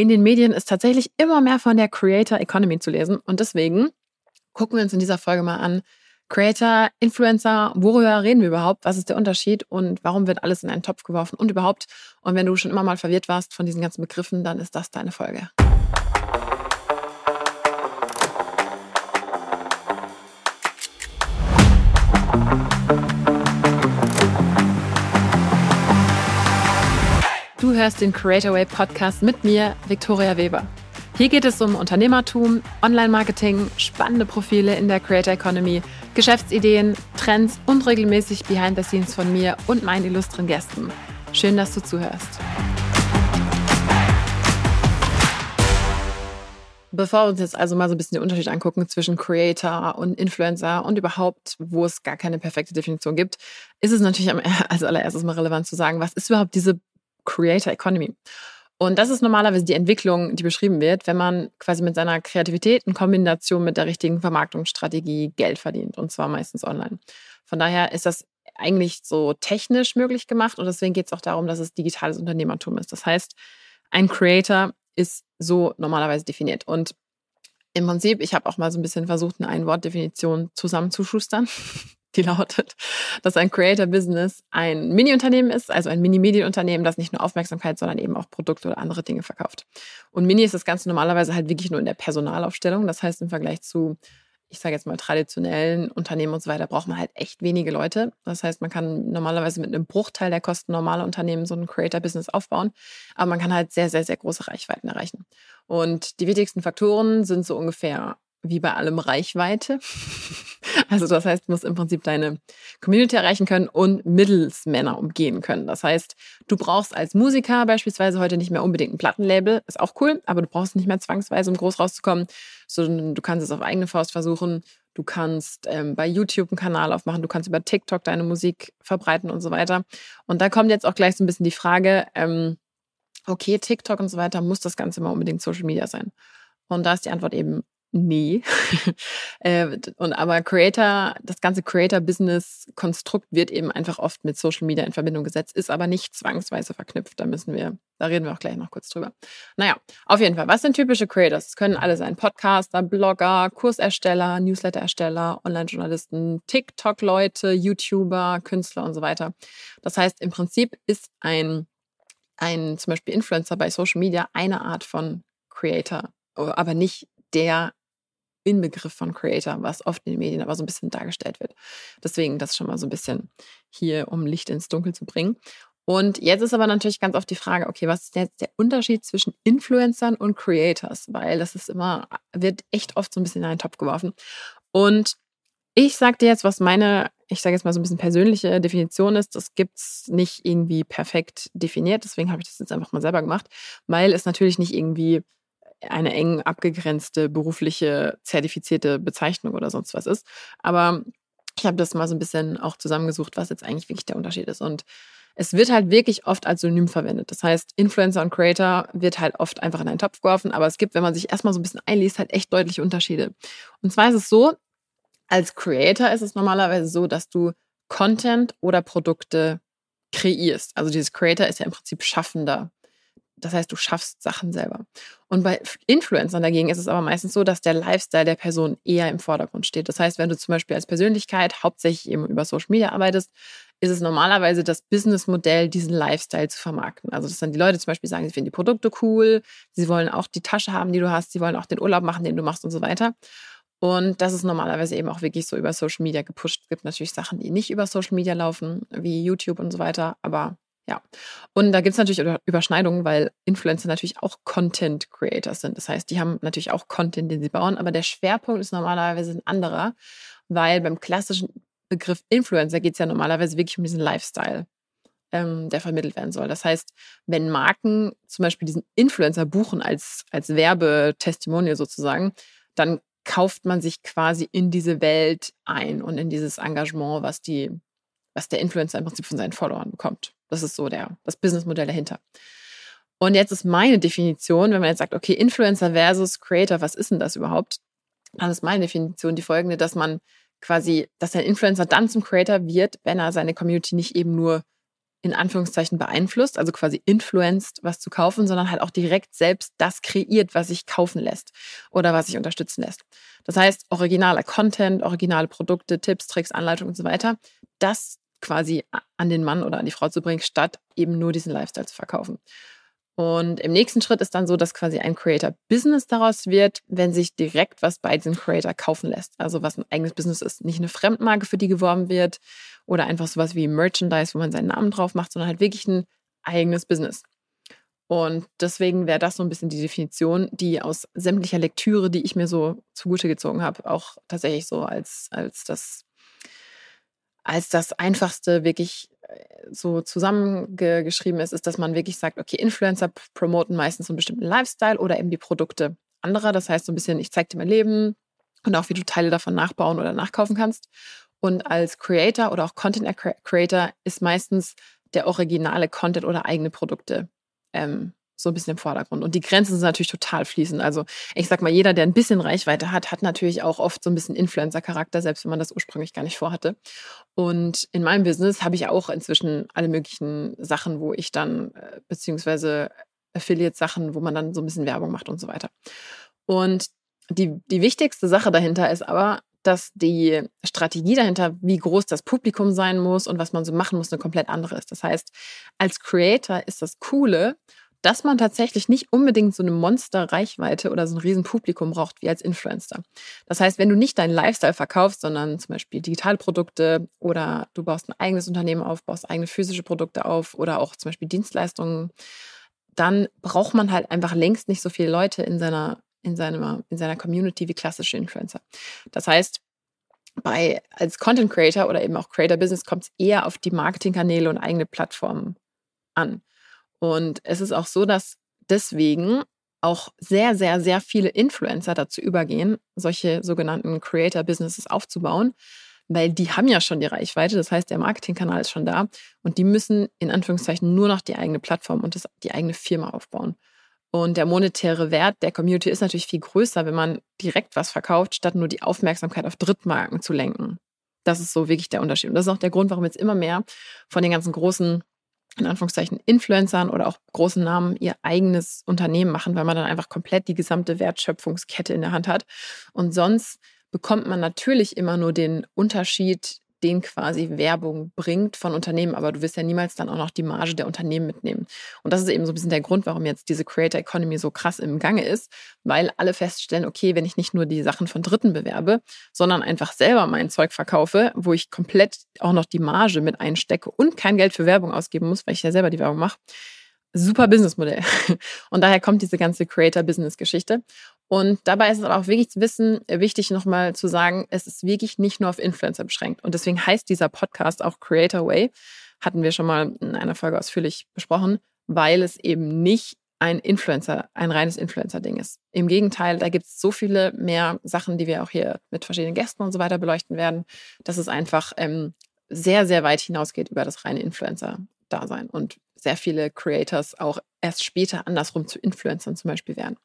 in den Medien ist tatsächlich immer mehr von der Creator Economy zu lesen. Und deswegen gucken wir uns in dieser Folge mal an, Creator, Influencer, worüber reden wir überhaupt? Was ist der Unterschied und warum wird alles in einen Topf geworfen und überhaupt? Und wenn du schon immer mal verwirrt warst von diesen ganzen Begriffen, dann ist das deine Folge. Du hörst den Creator Way Podcast mit mir, Viktoria Weber. Hier geht es um Unternehmertum, Online-Marketing, spannende Profile in der Creator Economy, Geschäftsideen, Trends und regelmäßig Behind the Scenes von mir und meinen illustren Gästen. Schön, dass du zuhörst. Bevor wir uns jetzt also mal so ein bisschen den Unterschied angucken zwischen Creator und Influencer und überhaupt, wo es gar keine perfekte Definition gibt, ist es natürlich als allererstes mal relevant zu sagen, was ist überhaupt diese Creator Economy. Und das ist normalerweise die Entwicklung, die beschrieben wird, wenn man quasi mit seiner Kreativität in Kombination mit der richtigen Vermarktungsstrategie Geld verdient. Und zwar meistens online. Von daher ist das eigentlich so technisch möglich gemacht. Und deswegen geht es auch darum, dass es digitales Unternehmertum ist. Das heißt, ein Creator ist so normalerweise definiert. Und im Prinzip, ich habe auch mal so ein bisschen versucht, eine Ein-Wort-Definition zusammenzuschustern. die lautet, dass ein Creator-Business ein Mini-Unternehmen ist, also ein Mini-Medienunternehmen, das nicht nur Aufmerksamkeit, sondern eben auch Produkte oder andere Dinge verkauft. Und Mini ist das Ganze normalerweise halt wirklich nur in der Personalaufstellung. Das heißt, im Vergleich zu, ich sage jetzt mal, traditionellen Unternehmen und so weiter, braucht man halt echt wenige Leute. Das heißt, man kann normalerweise mit einem Bruchteil der Kosten normaler Unternehmen so ein Creator-Business aufbauen, aber man kann halt sehr, sehr, sehr große Reichweiten erreichen. Und die wichtigsten Faktoren sind so ungefähr wie bei allem Reichweite. Also das heißt, du musst im Prinzip deine Community erreichen können und Mittelsmänner umgehen können. Das heißt, du brauchst als Musiker beispielsweise heute nicht mehr unbedingt ein Plattenlabel, ist auch cool, aber du brauchst nicht mehr zwangsweise, um groß rauszukommen, sondern du kannst es auf eigene Faust versuchen. Du kannst ähm, bei YouTube einen Kanal aufmachen, du kannst über TikTok deine Musik verbreiten und so weiter. Und da kommt jetzt auch gleich so ein bisschen die Frage, ähm, okay, TikTok und so weiter, muss das Ganze mal unbedingt Social Media sein? Und da ist die Antwort eben Nee. Äh, und aber Creator, das ganze Creator-Business-Konstrukt wird eben einfach oft mit Social Media in Verbindung gesetzt, ist aber nicht zwangsweise verknüpft. Da müssen wir, da reden wir auch gleich noch kurz drüber. Naja, auf jeden Fall. Was sind typische Creators? Es können alle sein. Podcaster, Blogger, Kursersteller, Newsletterersteller, Online-Journalisten, TikTok-Leute, YouTuber, Künstler und so weiter. Das heißt, im Prinzip ist ein, ein zum Beispiel Influencer bei Social Media eine Art von Creator, aber nicht der Inbegriff von Creator, was oft in den Medien aber so ein bisschen dargestellt wird. Deswegen das schon mal so ein bisschen hier, um Licht ins Dunkel zu bringen. Und jetzt ist aber natürlich ganz oft die Frage, okay, was ist jetzt der Unterschied zwischen Influencern und Creators? Weil das ist immer, wird echt oft so ein bisschen in einen Topf geworfen. Und ich sage dir jetzt, was meine, ich sage jetzt mal so ein bisschen persönliche Definition ist. Das gibt es nicht irgendwie perfekt definiert. Deswegen habe ich das jetzt einfach mal selber gemacht, weil es natürlich nicht irgendwie eine eng abgegrenzte berufliche zertifizierte Bezeichnung oder sonst was ist. Aber ich habe das mal so ein bisschen auch zusammengesucht, was jetzt eigentlich wirklich der Unterschied ist. Und es wird halt wirklich oft als Synonym verwendet. Das heißt, Influencer und Creator wird halt oft einfach in einen Topf geworfen, aber es gibt, wenn man sich erstmal so ein bisschen einliest, halt echt deutliche Unterschiede. Und zwar ist es so, als Creator ist es normalerweise so, dass du Content oder Produkte kreierst. Also dieses Creator ist ja im Prinzip Schaffender. Das heißt, du schaffst Sachen selber. Und bei Influencern dagegen ist es aber meistens so, dass der Lifestyle der Person eher im Vordergrund steht. Das heißt, wenn du zum Beispiel als Persönlichkeit hauptsächlich eben über Social Media arbeitest, ist es normalerweise das Businessmodell, diesen Lifestyle zu vermarkten. Also, dass dann die Leute zum Beispiel sagen, sie finden die Produkte cool, sie wollen auch die Tasche haben, die du hast, sie wollen auch den Urlaub machen, den du machst und so weiter. Und das ist normalerweise eben auch wirklich so über Social Media gepusht. Es gibt natürlich Sachen, die nicht über Social Media laufen, wie YouTube und so weiter, aber ja, und da gibt es natürlich Überschneidungen, weil Influencer natürlich auch Content Creators sind. Das heißt, die haben natürlich auch Content, den sie bauen, aber der Schwerpunkt ist normalerweise ein anderer, weil beim klassischen Begriff Influencer geht es ja normalerweise wirklich um diesen Lifestyle, ähm, der vermittelt werden soll. Das heißt, wenn Marken zum Beispiel diesen Influencer buchen als, als Werbetestimonial sozusagen, dann kauft man sich quasi in diese Welt ein und in dieses Engagement, was die, was der Influencer im Prinzip von seinen Followern bekommt. Das ist so der, das Businessmodell dahinter. Und jetzt ist meine Definition, wenn man jetzt sagt, okay, Influencer versus Creator, was ist denn das überhaupt? Dann ist meine Definition die folgende, dass man quasi, dass ein Influencer dann zum Creator wird, wenn er seine Community nicht eben nur in Anführungszeichen beeinflusst, also quasi influenced, was zu kaufen, sondern halt auch direkt selbst das kreiert, was sich kaufen lässt oder was sich unterstützen lässt. Das heißt, originaler Content, originale Produkte, Tipps, Tricks, Anleitungen und so weiter, das quasi an den Mann oder an die Frau zu bringen, statt eben nur diesen Lifestyle zu verkaufen. Und im nächsten Schritt ist dann so, dass quasi ein Creator-Business daraus wird, wenn sich direkt was bei diesem Creator kaufen lässt. Also was ein eigenes Business ist. Nicht eine Fremdmarke, für die geworben wird oder einfach sowas wie Merchandise, wo man seinen Namen drauf macht, sondern halt wirklich ein eigenes Business. Und deswegen wäre das so ein bisschen die Definition, die aus sämtlicher Lektüre, die ich mir so zugute gezogen habe, auch tatsächlich so als, als das als das einfachste wirklich äh, so zusammengeschrieben ist, ist, dass man wirklich sagt, okay, Influencer promoten meistens so einen bestimmten Lifestyle oder eben die Produkte anderer. Das heißt so ein bisschen, ich zeige dir mein Leben und auch wie du Teile davon nachbauen oder nachkaufen kannst. Und als Creator oder auch Content Creator ist meistens der originale Content oder eigene Produkte ähm, so ein bisschen im Vordergrund. Und die Grenzen sind natürlich total fließend. Also ich sag mal, jeder, der ein bisschen Reichweite hat, hat natürlich auch oft so ein bisschen Influencer-Charakter, selbst wenn man das ursprünglich gar nicht vorhatte. Und in meinem Business habe ich auch inzwischen alle möglichen Sachen, wo ich dann, äh, beziehungsweise Affiliate-Sachen, wo man dann so ein bisschen Werbung macht und so weiter. Und die, die wichtigste Sache dahinter ist aber, dass die Strategie dahinter, wie groß das Publikum sein muss und was man so machen muss, eine komplett andere ist. Das heißt, als Creator ist das Coole dass man tatsächlich nicht unbedingt so eine Monster-Reichweite oder so ein Riesenpublikum braucht wie als Influencer. Das heißt, wenn du nicht deinen Lifestyle verkaufst, sondern zum Beispiel Digitalprodukte oder du baust ein eigenes Unternehmen auf, baust eigene physische Produkte auf oder auch zum Beispiel Dienstleistungen, dann braucht man halt einfach längst nicht so viele Leute in seiner, in seiner, in seiner Community wie klassische Influencer. Das heißt, bei, als Content Creator oder eben auch Creator Business kommt es eher auf die Marketingkanäle und eigene Plattformen an. Und es ist auch so, dass deswegen auch sehr, sehr, sehr viele Influencer dazu übergehen, solche sogenannten Creator-Businesses aufzubauen, weil die haben ja schon die Reichweite, das heißt, der Marketingkanal ist schon da und die müssen in Anführungszeichen nur noch die eigene Plattform und das, die eigene Firma aufbauen. Und der monetäre Wert der Community ist natürlich viel größer, wenn man direkt was verkauft, statt nur die Aufmerksamkeit auf Drittmarken zu lenken. Das ist so wirklich der Unterschied. Und das ist auch der Grund, warum jetzt immer mehr von den ganzen großen in Anführungszeichen Influencern oder auch großen Namen ihr eigenes Unternehmen machen, weil man dann einfach komplett die gesamte Wertschöpfungskette in der Hand hat. Und sonst bekommt man natürlich immer nur den Unterschied den quasi Werbung bringt von Unternehmen, aber du wirst ja niemals dann auch noch die Marge der Unternehmen mitnehmen. Und das ist eben so ein bisschen der Grund, warum jetzt diese Creator Economy so krass im Gange ist, weil alle feststellen, okay, wenn ich nicht nur die Sachen von Dritten bewerbe, sondern einfach selber mein Zeug verkaufe, wo ich komplett auch noch die Marge mit einstecke und kein Geld für Werbung ausgeben muss, weil ich ja selber die Werbung mache, super Businessmodell. Und daher kommt diese ganze Creator-Business-Geschichte. Und dabei ist es aber auch wirklich zu wissen, äh, wichtig nochmal zu sagen, es ist wirklich nicht nur auf Influencer beschränkt. Und deswegen heißt dieser Podcast auch Creator Way. Hatten wir schon mal in einer Folge ausführlich besprochen, weil es eben nicht ein Influencer, ein reines Influencer-Ding ist. Im Gegenteil, da gibt es so viele mehr Sachen, die wir auch hier mit verschiedenen Gästen und so weiter beleuchten werden, dass es einfach ähm, sehr, sehr weit hinausgeht über das reine Influencer-Dasein. Und sehr viele Creators auch erst später andersrum zu Influencern zum Beispiel werden.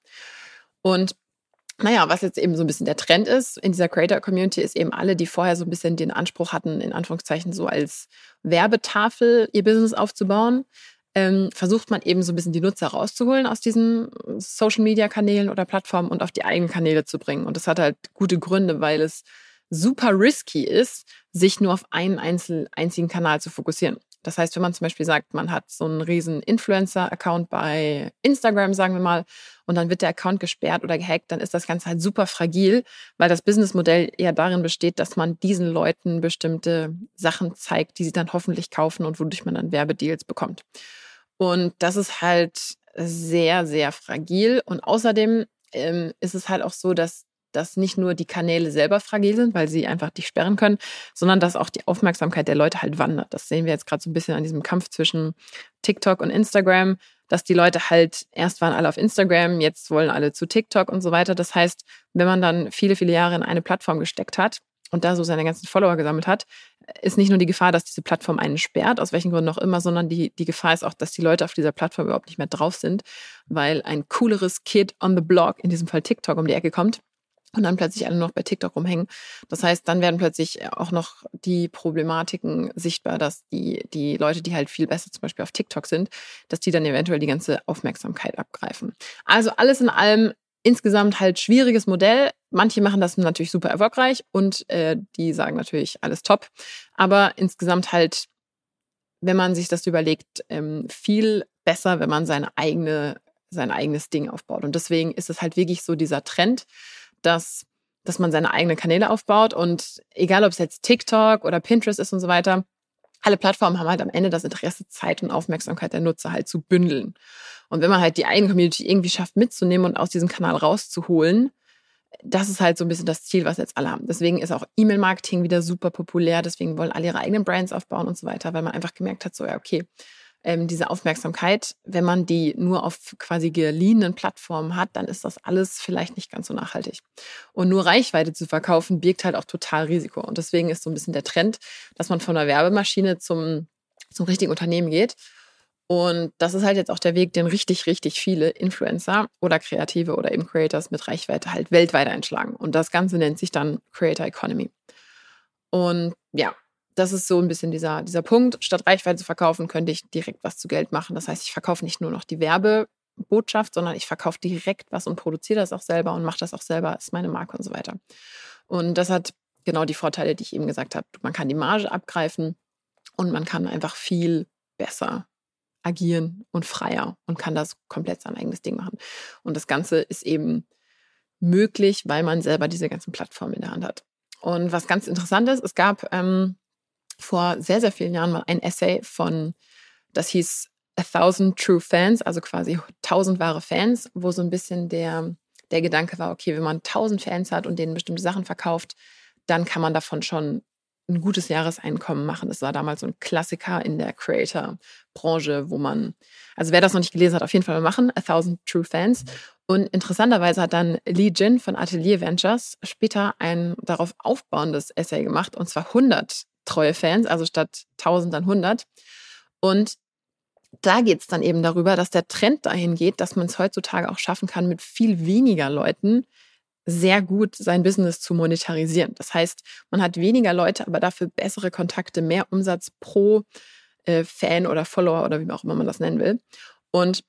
Und naja, was jetzt eben so ein bisschen der Trend ist in dieser Creator-Community, ist eben alle, die vorher so ein bisschen den Anspruch hatten, in Anführungszeichen so als Werbetafel ihr Business aufzubauen, ähm, versucht man eben so ein bisschen die Nutzer rauszuholen aus diesen Social-Media-Kanälen oder Plattformen und auf die eigenen Kanäle zu bringen. Und das hat halt gute Gründe, weil es super risky ist, sich nur auf einen einzigen Kanal zu fokussieren. Das heißt, wenn man zum Beispiel sagt, man hat so einen riesen Influencer-Account bei Instagram, sagen wir mal, und dann wird der Account gesperrt oder gehackt, dann ist das Ganze halt super fragil, weil das Businessmodell eher darin besteht, dass man diesen Leuten bestimmte Sachen zeigt, die sie dann hoffentlich kaufen und wodurch man dann Werbedeals bekommt. Und das ist halt sehr, sehr fragil. Und außerdem ähm, ist es halt auch so, dass dass nicht nur die Kanäle selber fragil sind, weil sie einfach dich sperren können, sondern dass auch die Aufmerksamkeit der Leute halt wandert. Das sehen wir jetzt gerade so ein bisschen an diesem Kampf zwischen TikTok und Instagram, dass die Leute halt erst waren alle auf Instagram, jetzt wollen alle zu TikTok und so weiter. Das heißt, wenn man dann viele, viele Jahre in eine Plattform gesteckt hat und da so seine ganzen Follower gesammelt hat, ist nicht nur die Gefahr, dass diese Plattform einen sperrt, aus welchen Gründen auch immer, sondern die, die Gefahr ist auch, dass die Leute auf dieser Plattform überhaupt nicht mehr drauf sind, weil ein cooleres Kid on the Block, in diesem Fall TikTok, um die Ecke kommt und dann plötzlich alle noch bei TikTok rumhängen. Das heißt, dann werden plötzlich auch noch die Problematiken sichtbar, dass die, die Leute, die halt viel besser zum Beispiel auf TikTok sind, dass die dann eventuell die ganze Aufmerksamkeit abgreifen. Also alles in allem insgesamt halt schwieriges Modell. Manche machen das natürlich super erfolgreich und äh, die sagen natürlich alles top. Aber insgesamt halt, wenn man sich das überlegt, ähm, viel besser, wenn man seine eigene, sein eigenes Ding aufbaut. Und deswegen ist es halt wirklich so dieser Trend, dass, dass man seine eigenen Kanäle aufbaut und egal ob es jetzt TikTok oder Pinterest ist und so weiter, alle Plattformen haben halt am Ende das Interesse, Zeit und Aufmerksamkeit der Nutzer halt zu bündeln. Und wenn man halt die eigene Community irgendwie schafft mitzunehmen und aus diesem Kanal rauszuholen, das ist halt so ein bisschen das Ziel, was jetzt alle haben. Deswegen ist auch E-Mail-Marketing wieder super populär. Deswegen wollen alle ihre eigenen Brands aufbauen und so weiter, weil man einfach gemerkt hat, so ja, okay, ähm, diese Aufmerksamkeit, wenn man die nur auf quasi geliehenen Plattformen hat, dann ist das alles vielleicht nicht ganz so nachhaltig. Und nur Reichweite zu verkaufen, birgt halt auch total Risiko. Und deswegen ist so ein bisschen der Trend, dass man von der Werbemaschine zum, zum richtigen Unternehmen geht. Und das ist halt jetzt auch der Weg, den richtig, richtig viele Influencer oder Kreative oder eben Creators mit Reichweite halt weltweit einschlagen. Und das Ganze nennt sich dann Creator Economy. Und ja, das ist so ein bisschen dieser, dieser Punkt. Statt Reichweite zu verkaufen, könnte ich direkt was zu Geld machen. Das heißt, ich verkaufe nicht nur noch die Werbebotschaft, sondern ich verkaufe direkt was und produziere das auch selber und mache das auch selber, ist meine Marke und so weiter. Und das hat genau die Vorteile, die ich eben gesagt habe. Man kann die Marge abgreifen und man kann einfach viel besser agieren und freier und kann das komplett sein eigenes Ding machen. Und das Ganze ist eben möglich, weil man selber diese ganzen Plattformen in der Hand hat. Und was ganz interessant ist, es gab ähm, vor sehr, sehr vielen Jahren mal ein Essay von, das hieß A Thousand True Fans, also quasi tausend wahre Fans, wo so ein bisschen der, der Gedanke war, okay, wenn man tausend Fans hat und denen bestimmte Sachen verkauft, dann kann man davon schon ein gutes Jahreseinkommen machen. Das war damals so ein Klassiker in der Creator-Branche, wo man, also wer das noch nicht gelesen hat, auf jeden Fall mal machen, A Thousand True Fans. Und interessanterweise hat dann Lee Jin von Atelier Ventures später ein darauf aufbauendes Essay gemacht, und zwar 100 treue Fans, also statt 1000 dann 100. Und da geht es dann eben darüber, dass der Trend dahin geht, dass man es heutzutage auch schaffen kann, mit viel weniger Leuten sehr gut sein Business zu monetarisieren. Das heißt, man hat weniger Leute, aber dafür bessere Kontakte, mehr Umsatz pro äh, Fan oder Follower oder wie auch immer man das nennen will. Und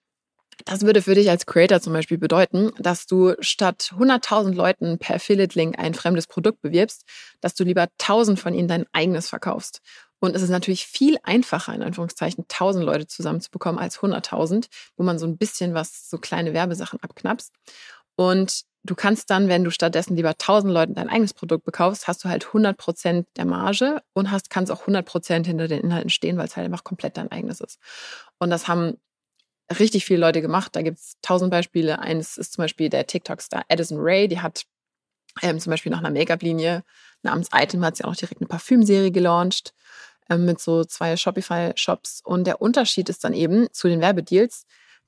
das würde für dich als Creator zum Beispiel bedeuten, dass du statt 100.000 Leuten per Affiliate-Link ein fremdes Produkt bewirbst, dass du lieber 1.000 von ihnen dein eigenes verkaufst. Und es ist natürlich viel einfacher, in Anführungszeichen, 1000 Leute zusammenzubekommen als 100.000, wo man so ein bisschen was, so kleine Werbesachen abknapst. Und du kannst dann, wenn du stattdessen lieber 1000 Leuten dein eigenes Produkt bekaufst, hast du halt 100 Prozent der Marge und hast, kannst auch 100 Prozent hinter den Inhalten stehen, weil es halt einfach komplett dein eigenes ist. Und das haben richtig viele Leute gemacht. Da gibt es tausend Beispiele. Eines ist zum Beispiel der TikTok-Star Addison Ray, die hat ähm, zum Beispiel nach einer Make-up-Linie namens Item hat sie auch direkt eine Parfümserie gelauncht ähm, mit so zwei Shopify-Shops. Und der Unterschied ist dann eben zu den Werbedeals,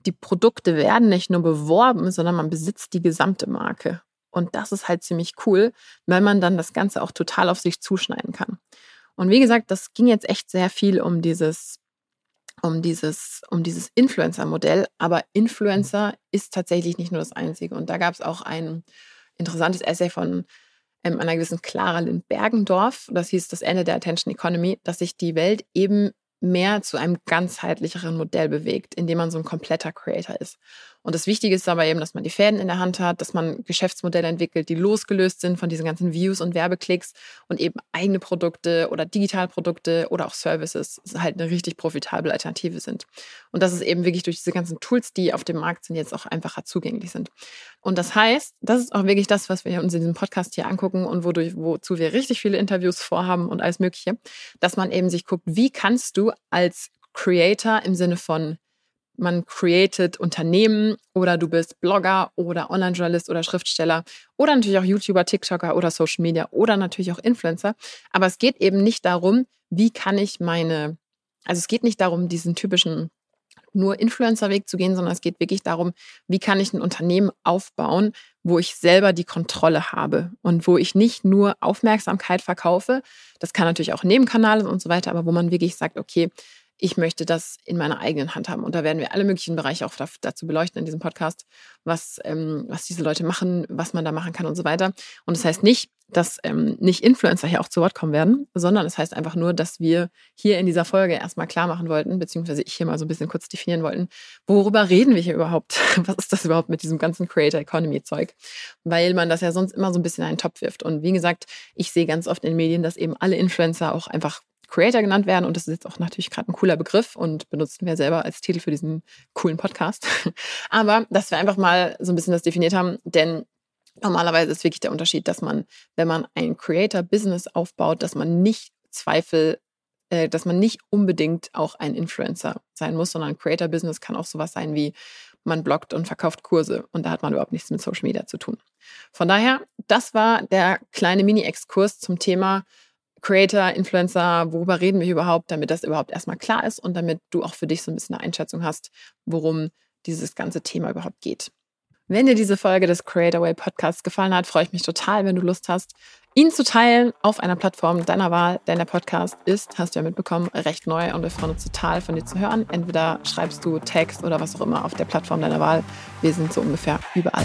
die Produkte werden nicht nur beworben, sondern man besitzt die gesamte Marke. Und das ist halt ziemlich cool, weil man dann das Ganze auch total auf sich zuschneiden kann. Und wie gesagt, das ging jetzt echt sehr viel um dieses um dieses, um dieses Influencer-Modell. Aber Influencer ist tatsächlich nicht nur das Einzige. Und da gab es auch ein interessantes Essay von ähm, einer gewissen Clara Lind-Bergendorf. Das hieß Das Ende der Attention Economy, dass sich die Welt eben mehr zu einem ganzheitlicheren Modell bewegt, indem man so ein kompletter Creator ist. Und das Wichtige ist aber eben, dass man die Fäden in der Hand hat, dass man Geschäftsmodelle entwickelt, die losgelöst sind von diesen ganzen Views und Werbeklicks und eben eigene Produkte oder Digitalprodukte oder auch Services halt eine richtig profitable Alternative sind. Und das ist eben wirklich durch diese ganzen Tools, die auf dem Markt sind, jetzt auch einfacher zugänglich sind. Und das heißt, das ist auch wirklich das, was wir uns in diesem Podcast hier angucken und wodurch, wozu wir richtig viele Interviews vorhaben und alles Mögliche, dass man eben sich guckt, wie kannst du als Creator im Sinne von man created Unternehmen oder du bist Blogger oder Online-Journalist oder Schriftsteller oder natürlich auch YouTuber, TikToker oder Social Media oder natürlich auch Influencer. Aber es geht eben nicht darum, wie kann ich meine, also es geht nicht darum, diesen typischen nur Influencer-Weg zu gehen, sondern es geht wirklich darum, wie kann ich ein Unternehmen aufbauen, wo ich selber die Kontrolle habe und wo ich nicht nur Aufmerksamkeit verkaufe. Das kann natürlich auch Nebenkanal und so weiter, aber wo man wirklich sagt, okay, ich möchte das in meiner eigenen Hand haben. Und da werden wir alle möglichen Bereiche auch dazu beleuchten in diesem Podcast, was, ähm, was diese Leute machen, was man da machen kann und so weiter. Und das heißt nicht, dass ähm, nicht Influencer hier auch zu Wort kommen werden, sondern es das heißt einfach nur, dass wir hier in dieser Folge erstmal klar machen wollten, beziehungsweise ich hier mal so ein bisschen kurz definieren wollten, worüber reden wir hier überhaupt? Was ist das überhaupt mit diesem ganzen Creator Economy Zeug? Weil man das ja sonst immer so ein bisschen in einen Topf wirft. Und wie gesagt, ich sehe ganz oft in den Medien, dass eben alle Influencer auch einfach Creator genannt werden. Und das ist jetzt auch natürlich gerade ein cooler Begriff und benutzen wir selber als Titel für diesen coolen Podcast. Aber dass wir einfach mal so ein bisschen das definiert haben, denn normalerweise ist wirklich der Unterschied, dass man, wenn man ein Creator-Business aufbaut, dass man nicht Zweifel, äh, dass man nicht unbedingt auch ein Influencer sein muss, sondern ein Creator-Business kann auch sowas sein wie man bloggt und verkauft Kurse und da hat man überhaupt nichts mit Social Media zu tun. Von daher, das war der kleine Mini-Exkurs zum Thema Creator, Influencer, worüber reden wir überhaupt, damit das überhaupt erstmal klar ist und damit du auch für dich so ein bisschen eine Einschätzung hast, worum dieses ganze Thema überhaupt geht. Wenn dir diese Folge des Creator Way Podcasts gefallen hat, freue ich mich total, wenn du Lust hast, ihn zu teilen auf einer Plattform deiner Wahl. Denn der Podcast ist, hast du ja mitbekommen, recht neu und wir freuen uns total von dir zu hören. Entweder schreibst du Text oder was auch immer auf der Plattform deiner Wahl. Wir sind so ungefähr überall.